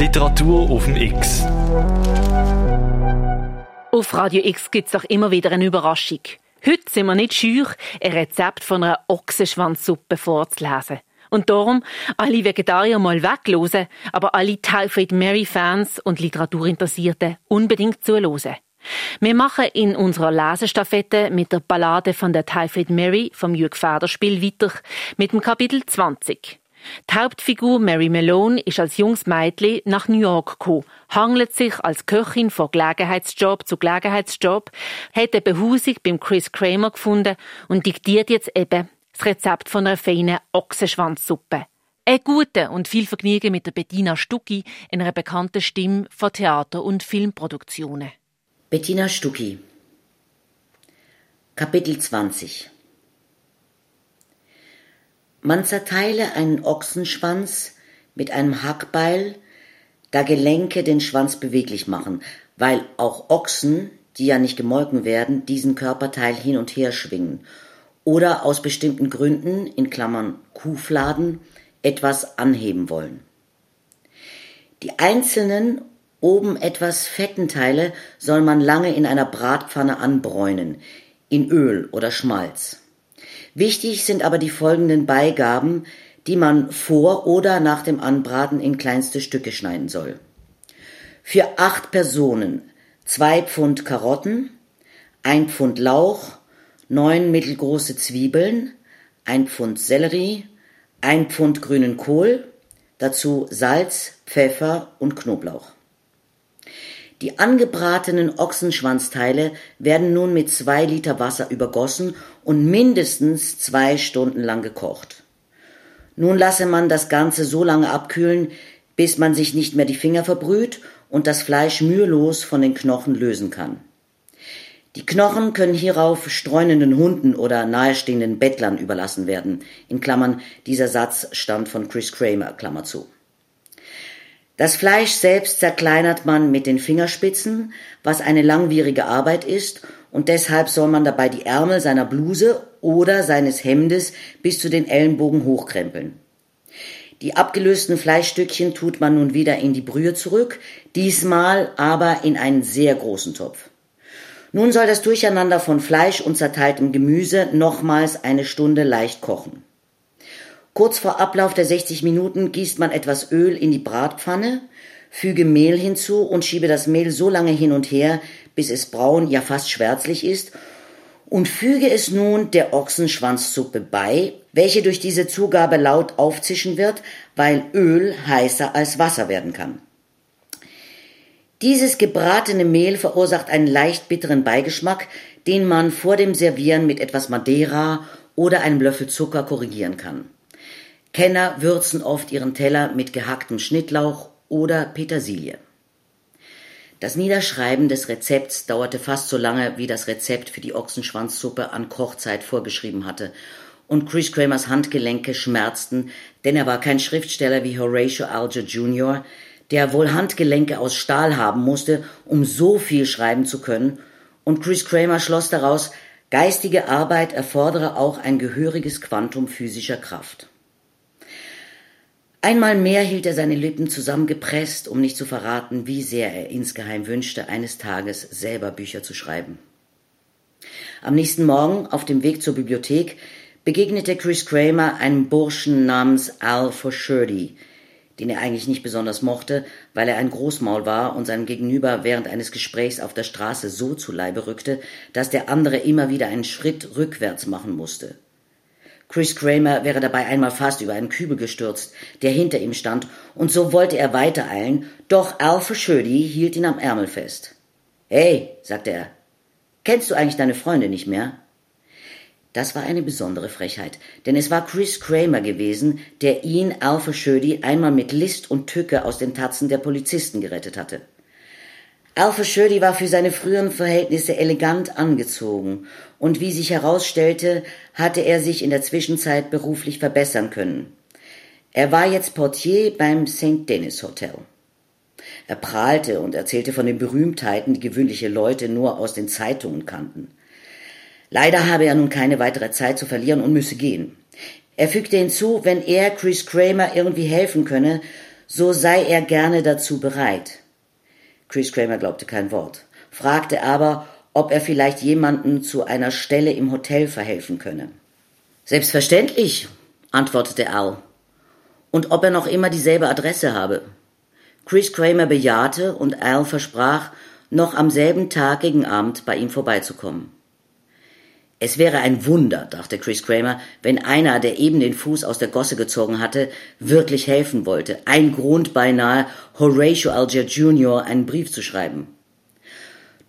Literatur auf dem X. Auf Radio X gibt es auch immer wieder eine Überraschung. Heute sind wir nicht scheu, ein Rezept von einer Ochsenschwanzsuppe vorzulesen. Und darum alle Vegetarier mal weglosen, aber alle Typhoid Mary Fans und Literaturinteressierte unbedingt zuhören. Wir machen in unserer Lesestaffette mit der Ballade von der Typhoid Mary vom Jürg Federspiel weiter mit dem Kapitel 20. Die Hauptfigur Mary Malone ist als junges Mädchen nach New York gekommen, hangelt sich als Köchin von Gelegenheitsjob zu Gelegenheitsjob, hat eine Behausung beim Chris Kramer gefunden und diktiert jetzt eben das Rezept von einer feinen Ochsenschwanzsuppe. Ein gute und viel Vergnügen mit der Bettina Stucki, einer bekannten Stimme von Theater- und Filmproduktionen. Bettina Stucki Kapitel 20 man zerteile einen Ochsenschwanz mit einem Hackbeil, da Gelenke den Schwanz beweglich machen, weil auch Ochsen, die ja nicht gemolken werden, diesen Körperteil hin und her schwingen oder aus bestimmten Gründen, in Klammern Kuhfladen, etwas anheben wollen. Die einzelnen, oben etwas fetten Teile soll man lange in einer Bratpfanne anbräunen, in Öl oder Schmalz. Wichtig sind aber die folgenden Beigaben, die man vor oder nach dem Anbraten in kleinste Stücke schneiden soll. Für acht Personen zwei Pfund Karotten, ein Pfund Lauch, neun mittelgroße Zwiebeln, ein Pfund Sellerie, ein Pfund grünen Kohl, dazu Salz, Pfeffer und Knoblauch. Die angebratenen Ochsenschwanzteile werden nun mit zwei Liter Wasser übergossen und mindestens zwei Stunden lang gekocht. Nun lasse man das Ganze so lange abkühlen, bis man sich nicht mehr die Finger verbrüht und das Fleisch mühelos von den Knochen lösen kann. Die Knochen können hierauf streunenden Hunden oder nahestehenden Bettlern überlassen werden. In Klammern, dieser Satz stammt von Chris Kramer, Klammer zu. Das Fleisch selbst zerkleinert man mit den Fingerspitzen, was eine langwierige Arbeit ist, und deshalb soll man dabei die Ärmel seiner Bluse oder seines Hemdes bis zu den Ellenbogen hochkrempeln. Die abgelösten Fleischstückchen tut man nun wieder in die Brühe zurück, diesmal aber in einen sehr großen Topf. Nun soll das Durcheinander von Fleisch und zerteiltem Gemüse nochmals eine Stunde leicht kochen. Kurz vor Ablauf der 60 Minuten gießt man etwas Öl in die Bratpfanne, füge Mehl hinzu und schiebe das Mehl so lange hin und her, bis es braun, ja fast schwärzlich ist, und füge es nun der Ochsenschwanzsuppe bei, welche durch diese Zugabe laut aufzischen wird, weil Öl heißer als Wasser werden kann. Dieses gebratene Mehl verursacht einen leicht bitteren Beigeschmack, den man vor dem Servieren mit etwas Madeira oder einem Löffel Zucker korrigieren kann. Kenner würzen oft ihren Teller mit gehacktem Schnittlauch oder Petersilie. Das Niederschreiben des Rezepts dauerte fast so lange, wie das Rezept für die Ochsenschwanzsuppe an Kochzeit vorgeschrieben hatte, und Chris Kramers Handgelenke schmerzten, denn er war kein Schriftsteller wie Horatio Alger Jr., der wohl Handgelenke aus Stahl haben musste, um so viel schreiben zu können, und Chris Kramer schloss daraus, geistige Arbeit erfordere auch ein gehöriges Quantum physischer Kraft. Einmal mehr hielt er seine Lippen zusammengepresst, um nicht zu verraten, wie sehr er insgeheim wünschte, eines Tages selber Bücher zu schreiben. Am nächsten Morgen, auf dem Weg zur Bibliothek, begegnete Chris Kramer einem Burschen namens Al Foshurdy, den er eigentlich nicht besonders mochte, weil er ein Großmaul war und seinem Gegenüber während eines Gesprächs auf der Straße so zu Leibe rückte, dass der andere immer wieder einen Schritt rückwärts machen musste. Chris Kramer wäre dabei einmal fast über einen Kübel gestürzt, der hinter ihm stand, und so wollte er weitereilen, doch Al Verschödi hielt ihn am Ärmel fest. Hey, sagte er, kennst du eigentlich deine Freunde nicht mehr? Das war eine besondere Frechheit, denn es war Chris Kramer gewesen, der ihn, Al Verschödi, einmal mit List und Tücke aus den Tatzen der Polizisten gerettet hatte. Alpha Shirley war für seine früheren Verhältnisse elegant angezogen, und wie sich herausstellte, hatte er sich in der Zwischenzeit beruflich verbessern können. Er war jetzt Portier beim St. Denis Hotel. Er prahlte und erzählte von den Berühmtheiten, die gewöhnliche Leute nur aus den Zeitungen kannten. Leider habe er nun keine weitere Zeit zu verlieren und müsse gehen. Er fügte hinzu, wenn er Chris Kramer irgendwie helfen könne, so sei er gerne dazu bereit. Chris Kramer glaubte kein Wort, fragte aber, ob er vielleicht jemanden zu einer Stelle im Hotel verhelfen könne. Selbstverständlich, antwortete Al. Und ob er noch immer dieselbe Adresse habe. Chris Kramer bejahte und Al versprach, noch am selben Tag gegen Abend bei ihm vorbeizukommen. Es wäre ein Wunder, dachte Chris Kramer, wenn einer, der eben den Fuß aus der Gosse gezogen hatte, wirklich helfen wollte. Ein Grund beinahe, Horatio Alger Jr. einen Brief zu schreiben.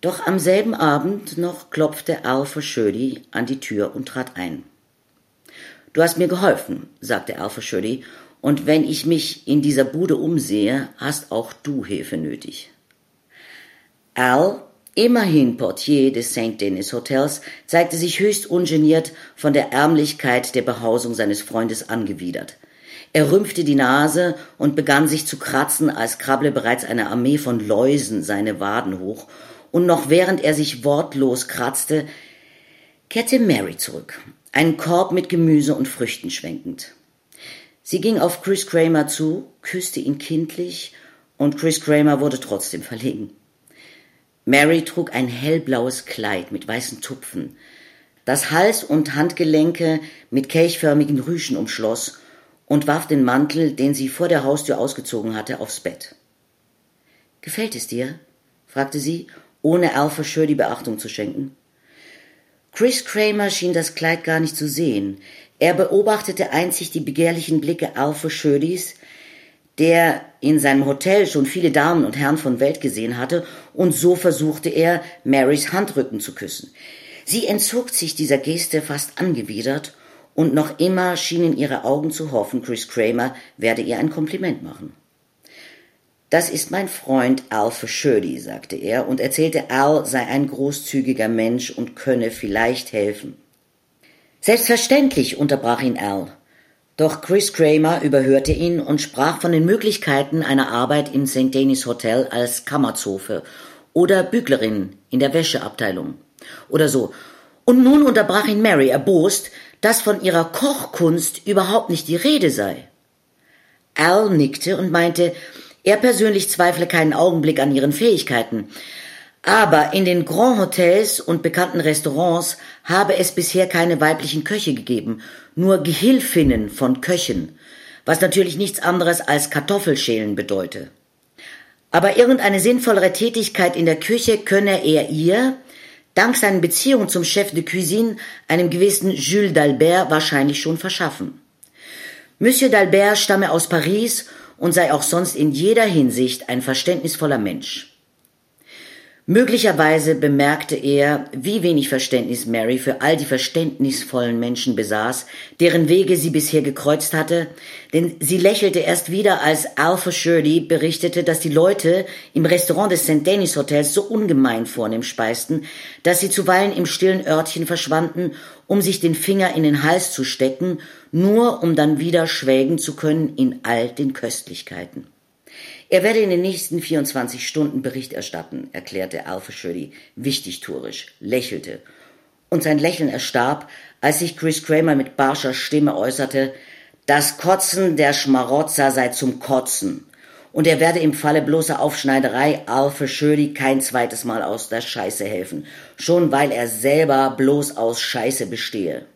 Doch am selben Abend noch klopfte Al Verschödi an die Tür und trat ein. Du hast mir geholfen, sagte Al Verschödi, und wenn ich mich in dieser Bude umsehe, hast auch du Hilfe nötig. Al, immerhin Portier des St. Denis Hotels, zeigte sich höchst ungeniert von der Ärmlichkeit der Behausung seines Freundes angewidert. Er rümpfte die Nase und begann sich zu kratzen, als krabble bereits eine Armee von Läusen seine Waden hoch und noch während er sich wortlos kratzte, kehrte Mary zurück, einen Korb mit Gemüse und Früchten schwenkend. Sie ging auf Chris Kramer zu, küsste ihn kindlich, und Chris Kramer wurde trotzdem verlegen. Mary trug ein hellblaues Kleid mit weißen Tupfen, das Hals und Handgelenke mit kelchförmigen Rüschen umschloss und warf den Mantel, den sie vor der Haustür ausgezogen hatte, aufs Bett. Gefällt es dir? fragte sie ohne Alpha Schur die Beachtung zu schenken. Chris Kramer schien das Kleid gar nicht zu sehen. Er beobachtete einzig die begehrlichen Blicke Alpha Schödis, der in seinem Hotel schon viele Damen und Herren von Welt gesehen hatte, und so versuchte er, Marys Handrücken zu küssen. Sie entzog sich dieser Geste fast angewidert, und noch immer schienen ihre Augen zu hoffen, Chris Kramer werde ihr ein Kompliment machen. Das ist mein Freund Al Verschödi, sagte er und erzählte, Al sei ein großzügiger Mensch und könne vielleicht helfen. Selbstverständlich, unterbrach ihn Al. Doch Chris Kramer überhörte ihn und sprach von den Möglichkeiten einer Arbeit im St. Denis Hotel als Kammerzofe oder Büglerin in der Wäscheabteilung oder so. Und nun unterbrach ihn Mary erbost, dass von ihrer Kochkunst überhaupt nicht die Rede sei. Al nickte und meinte, er persönlich zweifle keinen Augenblick an ihren Fähigkeiten. Aber in den Grand Hotels und bekannten Restaurants habe es bisher keine weiblichen Köche gegeben, nur Gehilfinnen von Köchen, was natürlich nichts anderes als Kartoffelschälen bedeute. Aber irgendeine sinnvollere Tätigkeit in der Küche könne er ihr, dank seinen Beziehungen zum Chef de Cuisine, einem gewissen Jules d'Albert, wahrscheinlich schon verschaffen. Monsieur d'Albert stamme aus Paris und sei auch sonst in jeder Hinsicht ein verständnisvoller Mensch. Möglicherweise bemerkte er, wie wenig Verständnis Mary für all die verständnisvollen Menschen besaß, deren Wege sie bisher gekreuzt hatte, denn sie lächelte erst wieder, als Alpha Shirley berichtete, dass die Leute im Restaurant des St. Denis Hotels so ungemein vornehm speisten, dass sie zuweilen im stillen Örtchen verschwanden, um sich den Finger in den Hals zu stecken, nur um dann wieder schwelgen zu können in all den Köstlichkeiten. Er werde in den nächsten 24 Stunden Bericht erstatten, erklärte Alpha Shirley, wichtigtuerisch, lächelte. Und sein Lächeln erstarb, als sich Chris Kramer mit barscher Stimme äußerte, das Kotzen der Schmarotzer sei zum Kotzen. Und er werde im Falle bloßer Aufschneiderei Alpha Shirley kein zweites Mal aus der Scheiße helfen, schon weil er selber bloß aus Scheiße bestehe.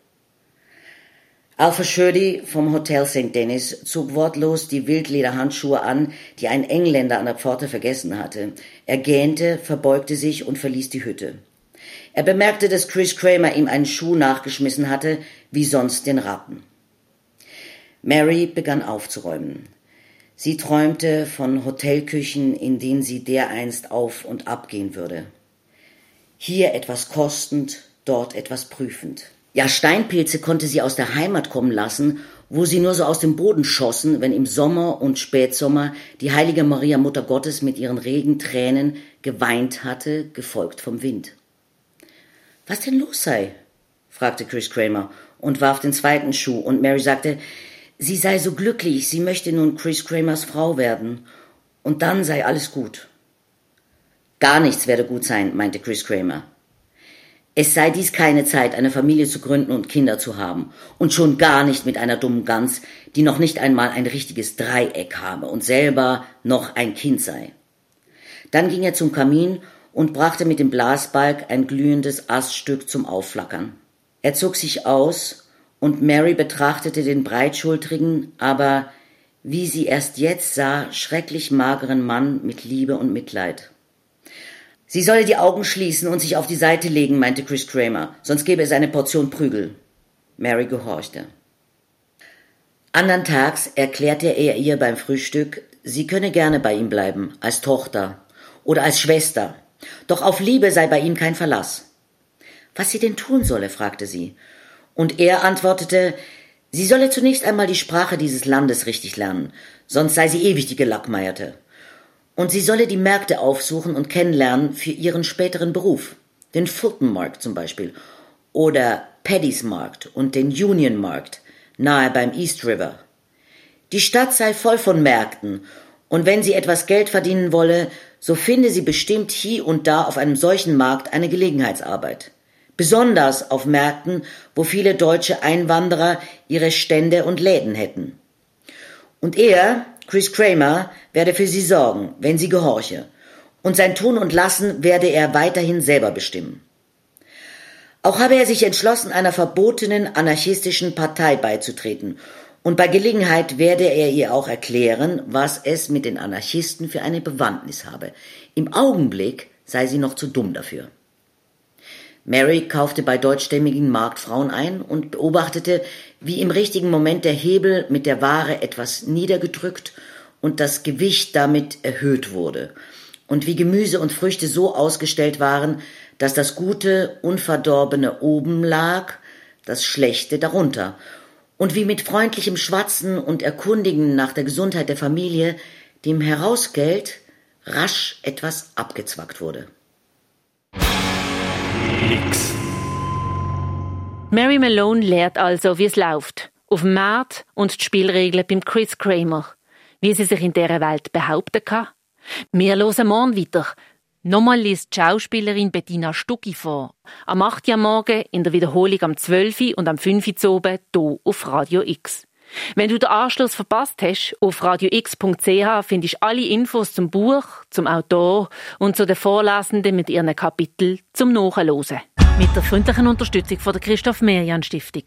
Alpha Shirley vom Hotel St. Denis zog wortlos die Wildlederhandschuhe an, die ein Engländer an der Pforte vergessen hatte. Er gähnte, verbeugte sich und verließ die Hütte. Er bemerkte, dass Chris Kramer ihm einen Schuh nachgeschmissen hatte, wie sonst den Rappen. Mary begann aufzuräumen. Sie träumte von Hotelküchen, in denen sie dereinst auf und ab gehen würde. Hier etwas kostend, dort etwas prüfend. Ja, Steinpilze konnte sie aus der Heimat kommen lassen, wo sie nur so aus dem Boden schossen, wenn im Sommer und Spätsommer die heilige Maria Mutter Gottes mit ihren regen Tränen geweint hatte, gefolgt vom Wind. Was denn los sei? fragte Chris Kramer und warf den zweiten Schuh, und Mary sagte, sie sei so glücklich, sie möchte nun Chris Kramers Frau werden, und dann sei alles gut. Gar nichts werde gut sein, meinte Chris Kramer. Es sei dies keine Zeit, eine Familie zu gründen und Kinder zu haben. Und schon gar nicht mit einer dummen Gans, die noch nicht einmal ein richtiges Dreieck habe und selber noch ein Kind sei. Dann ging er zum Kamin und brachte mit dem Blasbalg ein glühendes Aststück zum Aufflackern. Er zog sich aus und Mary betrachtete den breitschultrigen, aber wie sie erst jetzt sah, schrecklich mageren Mann mit Liebe und Mitleid. Sie solle die Augen schließen und sich auf die Seite legen, meinte Chris Kramer, sonst gäbe es eine Portion Prügel. Mary gehorchte. Andern Tags erklärte er ihr beim Frühstück, sie könne gerne bei ihm bleiben, als Tochter oder als Schwester, doch auf Liebe sei bei ihm kein Verlass. Was sie denn tun solle, fragte sie. Und er antwortete, sie solle zunächst einmal die Sprache dieses Landes richtig lernen, sonst sei sie ewig die Gelackmeierte und sie solle die Märkte aufsuchen und kennenlernen für ihren späteren Beruf, den Fulton Markt zum Beispiel oder Paddy's Markt und den Union Markt nahe beim East River. Die Stadt sei voll von Märkten und wenn sie etwas Geld verdienen wolle, so finde sie bestimmt hier und da auf einem solchen Markt eine Gelegenheitsarbeit. Besonders auf Märkten, wo viele deutsche Einwanderer ihre Stände und Läden hätten. Und er, Chris Kramer werde für sie sorgen, wenn sie gehorche, und sein Tun und Lassen werde er weiterhin selber bestimmen. Auch habe er sich entschlossen, einer verbotenen anarchistischen Partei beizutreten, und bei Gelegenheit werde er ihr auch erklären, was es mit den Anarchisten für eine Bewandtnis habe. Im Augenblick sei sie noch zu dumm dafür. Mary kaufte bei deutschstämmigen Marktfrauen ein und beobachtete, wie im richtigen Moment der Hebel mit der Ware etwas niedergedrückt und das Gewicht damit erhöht wurde, und wie Gemüse und Früchte so ausgestellt waren, dass das Gute, Unverdorbene oben lag, das Schlechte darunter, und wie mit freundlichem Schwatzen und Erkundigen nach der Gesundheit der Familie dem Herausgeld rasch etwas abgezwackt wurde. X. Mary Malone lehrt also, wie es läuft. Auf dem Markt und die Spielregeln beim Chris Kramer. Wie sie sich in dieser Welt behaupten kann. Wir hören morgen weiter. Nochmal liest die Schauspielerin Bettina Stucki vor. Am 8. Uhr morgen, in der Wiederholung am 12. und am 5. Uhr oben, hier auf Radio X. Wenn du den Anschluss verpasst hast, auf radiox.ch findest du alle Infos zum Buch, zum Autor und zu den Vorlesenden mit ihren Kapiteln zum Nachhören. Mit der freundlichen Unterstützung von der Christoph Merian Stiftung.